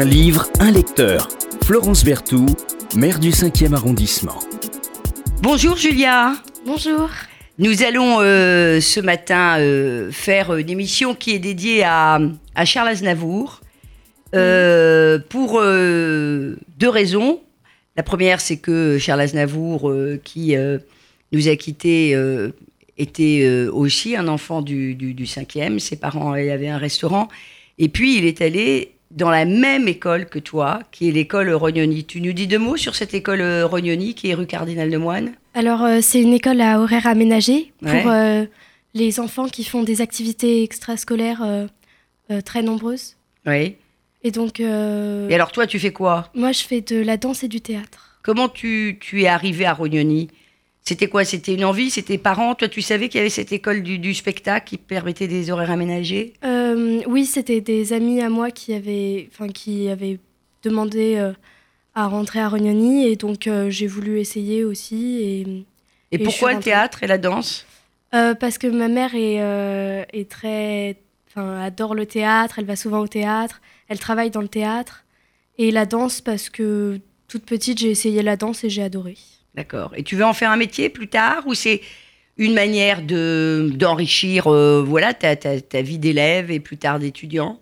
Un livre, un lecteur. Florence Berthoud, maire du 5e arrondissement. Bonjour Julia. Bonjour. Nous allons euh, ce matin euh, faire une émission qui est dédiée à, à Charles Aznavour euh, pour euh, deux raisons. La première, c'est que Charles Aznavour, euh, qui euh, nous a quittés, euh, était euh, aussi un enfant du, du, du 5e. Ses parents il avaient un restaurant. Et puis, il est allé dans la même école que toi, qui est l'école Rognoni. Tu nous dis deux mots sur cette école euh, Rognoni, qui est rue Cardinal de Moine Alors, euh, c'est une école à horaire aménagé pour Ouais. euh, les enfants qui font des activités extrascolaires euh, très nombreuses. Oui. Et donc, Et alors, toi, tu fais quoi? moi, je fais de la danse et du théâtre. Comment tu, tu es arrivé à Rognoni? C'était quoi? C'était une envie? C'était parents? Toi, tu savais qu'il y avait cette école du, du spectacle qui permettait des horaires aménagés? Euh, oui, c'était des amis à moi qui avaient, enfin, qui avaient demandé euh, à rentrer à Rognoni. Et donc, euh, j'ai voulu essayer aussi. Et, Et, Et je pourquoi le théâtre et la danse? Parce que ma mère est, est très, adore le théâtre. Elle va souvent au théâtre. Elle travaille dans le théâtre. Et la danse parce que toute petite j'ai essayé la danse et j'ai adoré. D'accord. Et tu veux en faire un métier plus tard Ou c'est une manière de d'enrichir euh, voilà, ta, ta, ta vie d'élève et plus tard d'étudiant?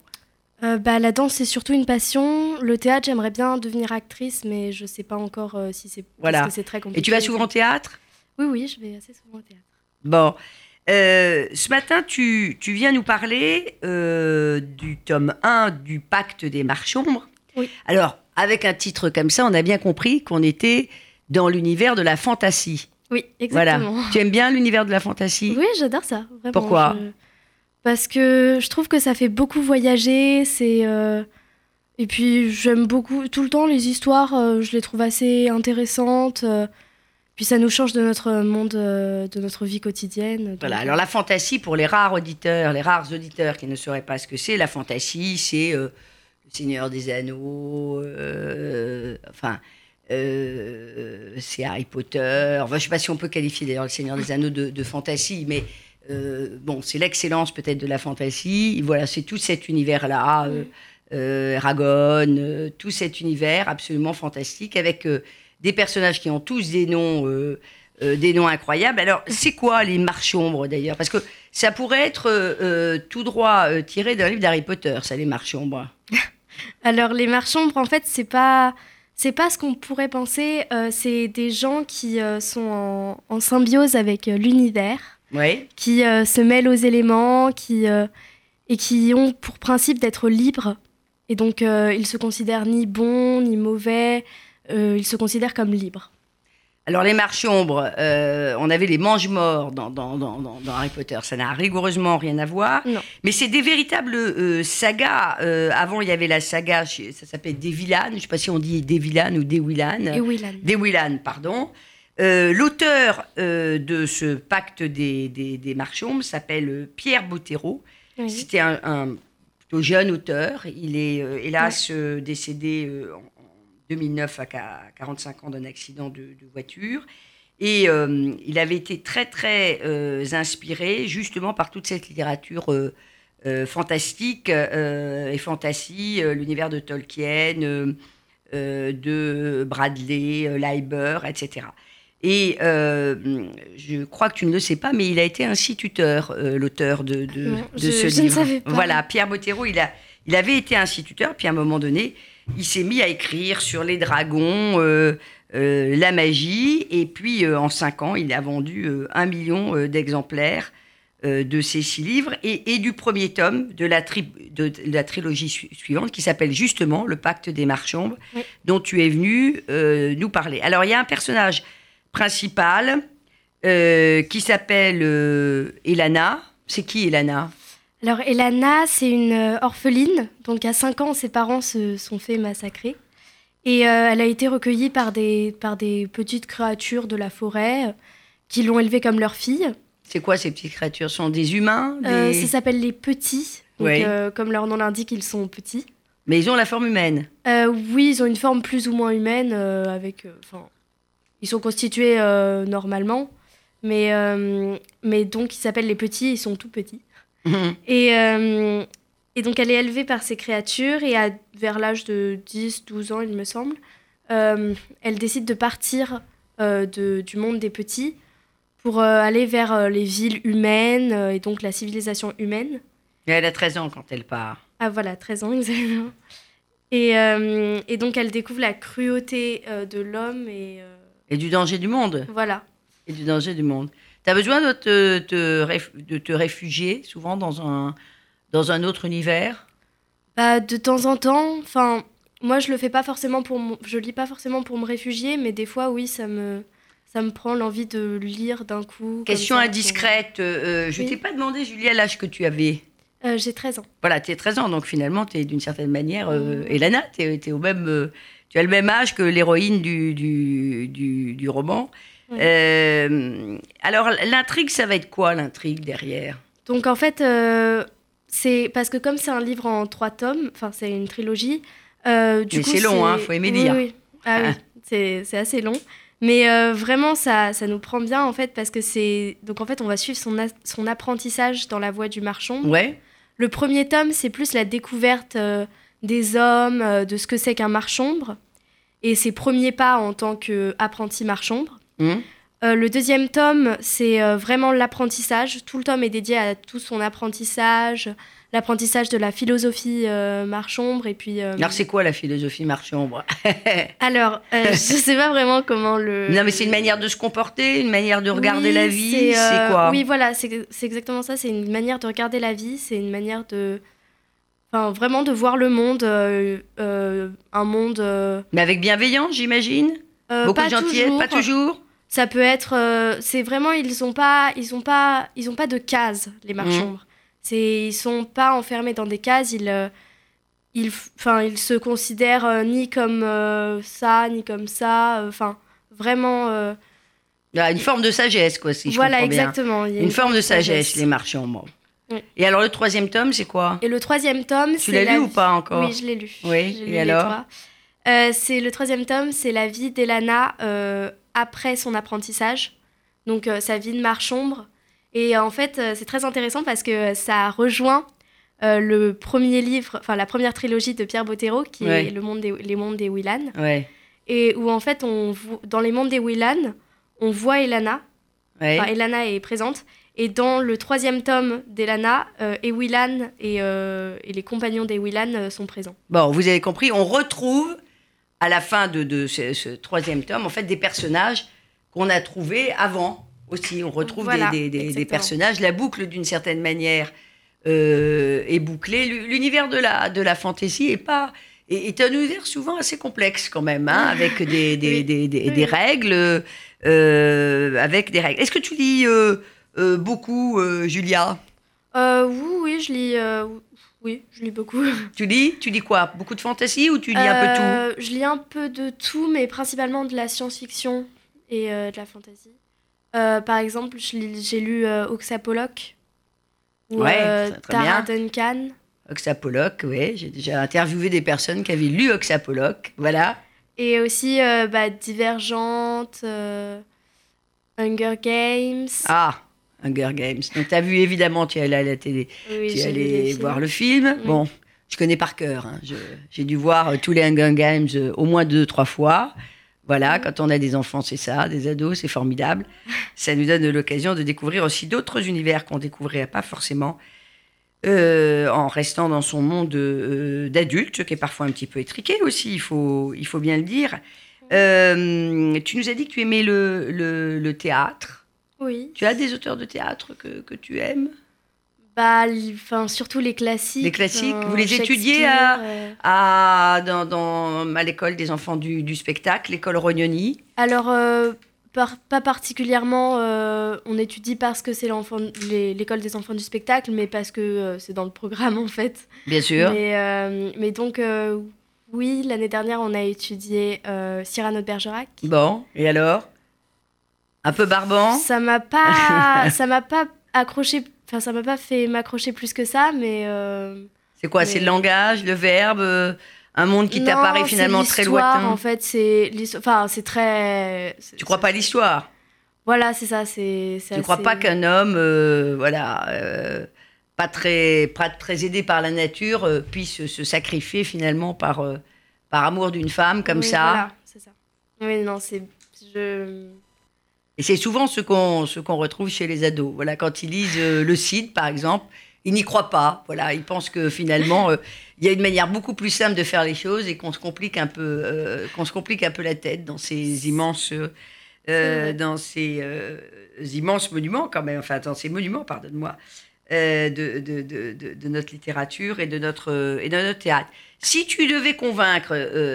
Euh, bah, la danse c'est surtout une passion. Le théâtre j'aimerais bien devenir actrice, mais je sais pas encore euh, si c'est Voilà. parce que c'est très compliqué. Et tu vas souvent au théâtre? Oui oui, je vais assez souvent au théâtre. Bon. Ce matin, tu, tu viens nous parler du tome 1 du Pacte des Marchombres. Oui. Alors, avec un titre comme ça, on a bien compris qu'on était dans l'univers de la fantasy. Oui, Voilà. exactement. Tu aimes bien l'univers de la fantasy? Oui, j'adore ça. Vraiment, Pourquoi? Je- Parce que je trouve que ça fait beaucoup voyager. C'est euh, et puis j'aime beaucoup tout le temps les histoires. euh, je les trouve assez intéressantes. euh, Puis ça nous change de notre monde, de notre vie quotidienne. donc, Voilà. Alors, la fantasy, pour les rares auditeurs, les rares auditeurs qui ne sauraient pas ce que c'est, la fantasy, c'est le Seigneur des Anneaux, enfin. Euh, c'est Harry Potter. Enfin, je ne sais pas si on peut qualifier d'ailleurs le Seigneur des Anneaux de, de fantasy, mais euh, bon, c'est l'excellence peut-être de la fantasy. Voilà, c'est tout cet univers-là, euh, euh, Eragon, euh, tout cet univers absolument fantastique avec des personnages qui ont tous des noms, des noms incroyables. Alors, c'est quoi les marchombres d'ailleurs? Parce que ça pourrait être tout droit tiré d'un livre d'Harry Potter, ça, les marchombres. Alors les marchombres, en fait, c'est pas c'est pas ce qu'on pourrait penser. euh, c'est des gens qui euh, sont en, en symbiose avec euh, l'univers. Qui euh, se mêlent aux éléments, qui, et qui ont pour principe d'être libres. Et donc, ils se considèrent ni bons, ni mauvais, ils se considèrent comme libres. Alors, les marchombres, euh, on avait les mange-morts dans, dans, dans, dans- dans Harry Potter. Ça n'a rigoureusement rien à voir. Non. Mais c'est des véritables euh, sagas. Euh, avant, il y avait la saga, ça s'appelait Des Villanes. Je ne sais pas si on dit Des Villanes ou Des Willanes. Des Willan, pardon. L'auteur de ce pacte des, des, des marchombres s'appelle Pierre Bottero. Oui. C'était un, un plutôt jeune auteur. Il est hélas décédé en 2009 à qua- 45 ans d'un accident de, de voiture. Et euh, il avait été très très euh, inspiré justement par toute cette littérature euh, fantastique et fantasy, l'univers de Tolkien, de Bradley, Leiber, etc. Et je crois que tu ne le sais pas, mais il a été instituteur, l'auteur de, de, Non, de je- ce je ne livre. savais pas. Voilà, Pierre Bottero, il, a, il avait été instituteur, puis à un moment donné, il s'est mis à écrire sur les dragons, euh, euh, la magie, et puis euh, en cinq ans, il a vendu euh, un million d'exemplaires euh, de ces six livres et, et du premier tome de la, tri- de, de la trilogie su- suivante qui s'appelle justement Le Pacte des Oui. dont tu es venu euh, nous parler. Alors, il y a un personnage principal euh, qui s'appelle euh, Elana. C'est qui Elana? Alors, Elana, c'est une euh, orpheline. Donc, à 5 ans, ses parents se sont fait massacrer. Et euh, elle a été recueillie par des, par des petites créatures de la forêt euh, qui l'ont élevée comme leur fille. C'est quoi ces petites créatures? Ce sont des humains Euh, des- ça s'appelle les petits. Donc, euh, comme leur nom l'indique, ils sont petits. Mais ils ont la forme humaine. Euh, oui, ils ont une forme plus ou moins humaine, euh, avec, euh, ils sont constitués euh, normalement, mais, euh, mais donc ils s'appellent les petits, ils sont tout petits. Et, euh, Et donc, elle est élevée par ces créatures et à, vers l'âge de 10, 12 ans, il me semble, euh, elle décide de partir euh, de, du monde des petits pour aller vers les villes humaines et donc la civilisation humaine. Et elle a 13 ans quand elle part. Ah voilà, 13 ans exactement. Et, et donc elle découvre la cruauté de l'homme et Et du danger du monde. voilà. Et du danger du monde. Tu as besoin de te, de te réfugier souvent dans un, dans un autre univers? Bah, de temps en temps, enfin, moi je le fais pas forcément pour, je lis pas forcément pour me réfugier, mais des fois oui, ça me, ça me prend l'envie de lire d'un coup. Question ça, indiscrète. euh, je Oui. t'ai pas demandé, Julia, l'âge que tu avais. Euh, J'ai 13 ans. Voilà, tu es 13 ans, donc finalement, tu es d'une certaine manière. euh. Elana, tu es, au même. euh, tu as le même âge que l'héroïne du, du, du, du roman. Ouais. Euh, alors, l'intrigue, ça va être quoi, l'intrigue derrière? Donc en fait, euh, c'est parce que comme c'est un livre en trois tomes, enfin c'est une trilogie. euh, du Mais coup, c'est long, hein, faut aimer Oui, lire. oui. Ah oui, c'est c'est assez long. Mais vraiment, ça, ça nous prend bien en fait parce que c'est donc en fait on va suivre son, son apprentissage dans la voie du marchand. Ouais. Le premier tome, c'est plus la découverte des hommes, de ce que c'est qu'un marchombre, et ses premiers pas en tant qu'apprenti marchombre. Hum. Euh, le deuxième tome, c'est euh, vraiment l'apprentissage. Tout le tome est dédié à tout son apprentissage, l'apprentissage de la philosophie euh, marchombre, et puis... euh, Alors, c'est quoi la philosophie marchombre alors, je sais pas vraiment comment le... Non, mais c'est une manière de se comporter, une manière de regarder Oui, la vie, c'est quoi Oui, voilà, c'est exactement ça. C'est une manière de regarder la vie, c'est une manière de. Enfin, vraiment de voir le monde, un monde. Mais avec bienveillance, j'imagine Beaucoup pas de gentillesse, toujours. pas toujours Ça peut être. euh, c'est vraiment. Ils ont pas. Ils ont pas. Ils ont pas de cases, les Mhm. marchands. C'est. Ils sont pas enfermés dans des cases. Ils. euh, ils, enfin, ils se considèrent euh, ni comme euh, ça, ni comme ça. Enfin, vraiment. Ah, Une forme de sagesse, quoi, si je voilà, comprends bien. exactement. il y a Une, forme de sagesse, les marchands. bon. Oui. Et alors, le troisième tome, c'est quoi? Et le troisième tome, Tu l'as la lu ou pas encore? Oui, je l'ai lu. Oui, J'ai et lu alors? Euh, C'est le troisième tome, c'est la vie d'Elana euh, après son apprentissage, donc euh, sa vie de marchombre. Et euh, en fait, euh, c'est très intéressant parce que ça rejoint euh, le premier livre, enfin la première trilogie de Pierre Bottero, qui Ouais. est le monde des, les mondes des Willan, Ouais. et où en fait, on dans les mondes des Willan, on voit Elana, ouais. Enfin, Elana est présente. Et dans le troisième tome d'Elana, euh, Ewilan et, euh, et les compagnons d'Ewilan euh, sont présents. Bon, vous avez compris, on retrouve à la fin de, de ce, ce troisième tome, en fait, des personnages qu'on a trouvés avant aussi. On retrouve des- Voilà, des, des- des exactement. personnages. La boucle, d'une certaine manière, euh, est bouclée. L'u- L'univers de la, de la fantasy est pas est, un univers souvent assez complexe quand même, hein, avec des, des, des, des- Oui. des règles. euh, avec des règles. Est-ce que tu lis euh, euh, beaucoup, Julia? Euh, oui, oui, je lis, oui, je lis beaucoup. Tu lis Tu lis quoi? Beaucoup de fantasy ou tu lis un peu tout? Euh, Je lis un peu de tout, mais principalement de la science-fiction et euh, de la fantasy. Euh, par exemple, j'ai lu Oxapoloch ou Ouais, Tara. Duncan. Oxapoloch, oui. J'ai déjà interviewé des personnes qui avaient lu Oxapoloch. Voilà. Et aussi bah, Divergente, Hunger Games. Ah, Hunger Games. Donc, tu as vu, évidemment, tu es allé à la télé. Oui, tu es allé voir le film. Oui. Bon, je connais par cœur. hein. J'ai dû voir euh, tous les Hunger Games euh, au moins deux, trois fois. Voilà, quand on a des enfants, c'est ça, des ados, c'est formidable. Ça nous donne l'occasion de découvrir aussi d'autres univers qu'on découvrirait pas forcément euh, en restant dans son monde d'adulte, qui est parfois un petit peu étriqué aussi, il faut, il faut bien le dire. Tu nous as dit que tu aimais le, le- le théâtre. Oui. Tu as des auteurs de théâtre que, que tu aimes? Bah, enfin, surtout les classiques. Les classiques, vous les étudiez à- euh. à, dans, dans- à l'école des enfants du, du spectacle, l'école Rognoni? Alors, euh, par- pas particulièrement, euh, on étudie parce que c'est l'école des enfants du spectacle, mais parce que c'est dans le programme en fait. Bien sûr. Mais, mais donc, oui, l'année dernière, on a étudié Cyrano de Bergerac. Bon, et alors? Un peu barbant Ça m'a pas, ça m'a pas accroché, enfin, ça m'a pas fait m'accrocher plus que ça, mais. euh, C'est quoi mais- C'est le langage, le verbe euh, Un monde qui t'apparaît finalement très lointain En fait, c'est l'histoire- enfin, c'est très. Tu crois pas à l'histoire? Voilà, c'est ça, c'est. Tu crois assez- pas qu'un homme, euh, voilà, euh, pas très, pas très aidé par la nature, puisse se sacrifier finalement par, par amour d'une femme comme Oui, ça? Voilà, c'est ça. Oui, non, c'est. Je... Et c'est souvent ce qu'on ce qu'on retrouve chez les ados. Voilà, quand ils lisent euh, le Cid, par exemple, ils n'y croient pas. Voilà, ils pensent que finalement, euh, il y a une manière beaucoup plus simple de faire les choses et qu'on se complique un peu, euh, qu'on se complique un peu la tête dans ces immenses, dans ces immenses monuments quand même. Enfin, dans ces monuments, pardonne-moi, de, de, de, de- notre littérature et de notre et de notre théâtre. Si tu devais convaincre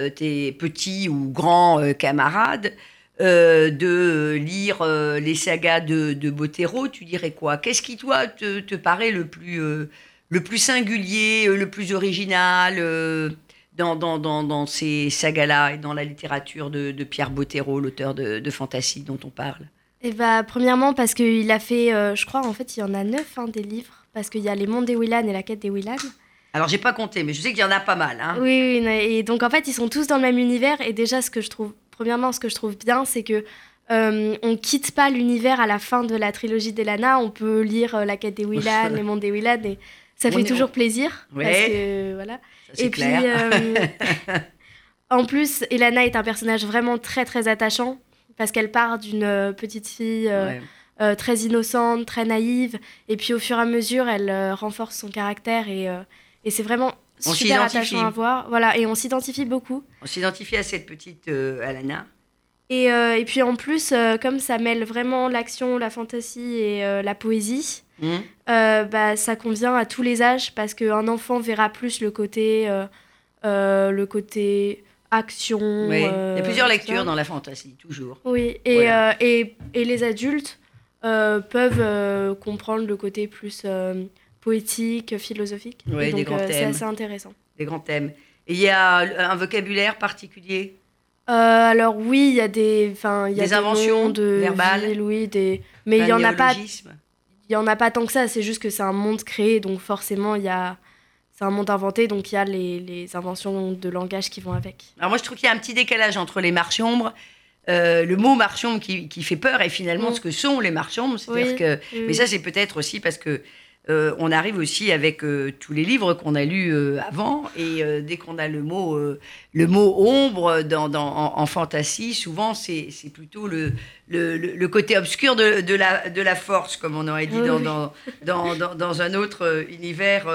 tes petits ou grands camarades euh, de lire euh, les sagas de, de Bottero, tu dirais quoi? Qu'est-ce qui, toi, te, te paraît le plus, euh, le plus singulier, le plus original dans, dans, dans, dans ces sagas-là et dans la littérature de, de Pierre Bottero, l'auteur de, de fantasy dont on parle? Et bah, premièrement, parce qu'il a fait, je crois, en fait, il y en a neuf hein, des livres. Parce qu'il y a Les Mondes des Willan et La Quête des Willan. Alors, j'ai pas compté, mais je sais qu'il y en a pas mal. Hein. Oui, oui, et donc en fait, ils sont tous dans le même univers. Et déjà, ce que je trouve, premièrement, ce que je trouve bien, c'est que euh, on quitte pas l'univers à la fin de la trilogie d'Elana. On peut lire euh, La Quête des Willan, Les Mondes des Willan, et ça On fait toujours plaisir. Ouais. Parce que, voilà. Ça, Et clair. puis, euh, en plus, Elana est un personnage vraiment très très attachant parce qu'elle part d'une euh, petite fille Ouais. euh, très innocente, très naïve, et puis au fur et à mesure, elle euh, renforce son caractère et, euh, et c'est vraiment On super attachant à voir. Voilà, et on s'identifie beaucoup. On s'identifie à cette petite euh, Alana. Et, euh, et puis en plus, euh, comme ça mêle vraiment l'action, la fantaisie et la poésie, euh, bah, ça convient à tous les âges parce qu'un enfant verra plus le côté, le côté action. Oui. Il y a plusieurs lectures ça. dans la fantasy, toujours. Oui, et, Voilà. et, et les adultes peuvent comprendre le côté plus euh, poétique, philosophique. Ouais, Et des donc, grands euh, c'est thèmes. assez intéressant. Des grands thèmes. Et il y a un vocabulaire particulier Euh, alors oui, il y a des, enfin, il y a Des inventions de verbales villes, oui, des, mais il y en a pas, il y en a pas tant que ça. C'est juste que c'est un monde créé, donc forcément il y a, c'est un monde inventé, donc il y a les, les inventions de langage qui vont avec. Alors moi, je trouve qu'il y a un petit décalage entre les marchombres, euh, le mot marchombre qui, qui fait peur et finalement Mm. ce que sont les marchombres. C'est-à-dire Oui, que... oui, Mais ça, c'est peut-être aussi parce que euh, on arrive aussi avec euh, tous les livres qu'on a lus euh, avant et dès qu'on a le mot, le mot ombre dans, dans- en, en fantasy, souvent c'est plutôt le, le, côté obscur de, de la, de la force, comme on aurait dit Oui, dans, dans, dans, dans- dans un autre univers,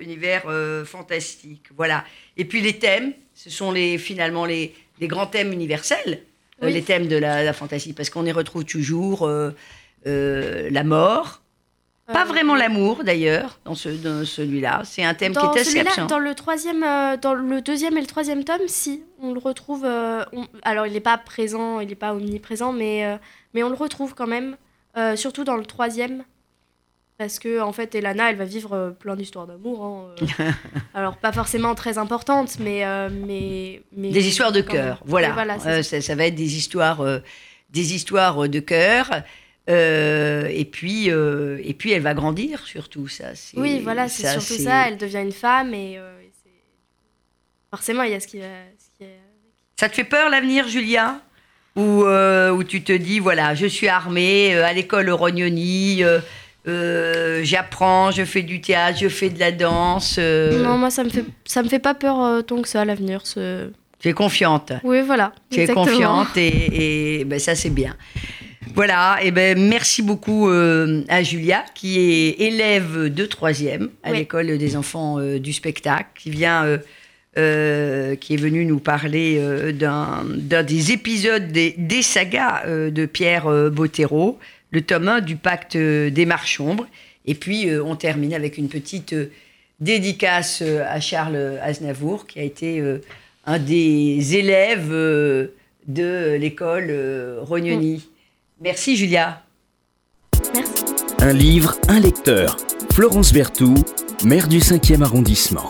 univers fantastique. Voilà. Et puis les thèmes, ce sont les, finalement les, les grands thèmes universels, Oui. les thèmes de la, la fantasy, parce qu'on y retrouve toujours la mort. Pas Euh, vraiment l'amour d'ailleurs dans, ce, dans celui-là. C'est un thème Dans qui est assez absent. dans le troisième, euh, dans le deuxième et le troisième tome, si on le retrouve. euh, on- alors il n'est pas présent, il n'est pas omniprésent, mais euh, mais on le retrouve quand même, surtout dans le troisième, parce que en fait, Elana, elle va vivre plein d'histoires d'amour. hein, alors pas forcément très importantes, mais mais, mais Des histoires de cœur. Voilà. Ça. ça, va être des histoires, des histoires de cœur. Euh, et puis, euh, et puis, elle va grandir surtout. Ça. Oui, voilà, c'est surtout ça. Elle devient une femme et, euh, forcément, il y a ce qui va. ce qui est- Ça te fait peur l'avenir, Julia? Ou où tu te dis, voilà, je suis armée, à l'école Rognoni, j'apprends, je fais du théâtre, je fais de la danse. Non, moi, ça me fait ça me fait pas peur tant que ça l'avenir. Tu es confiante? Oui, voilà. Tu exactement. es confiante et, et, ben, ça, c'est bien. Voilà, et ben merci beaucoup euh, à Julia, qui est élève de troisième à Oui. l'école des enfants euh, du spectacle, qui vient, euh, euh, qui est venue nous parler euh, d'un d'un des épisodes des, des sagas euh, de Pierre Bottero, le tome 1 du Pacte des Marchombres. Et puis euh, on termine avec une petite dédicace à Charles Aznavour, qui a été euh, un des élèves euh, de l'école euh, Rognoni. Merci Julia. Merci. Un livre, un lecteur. Florence Berthoud, maire du 5e arrondissement.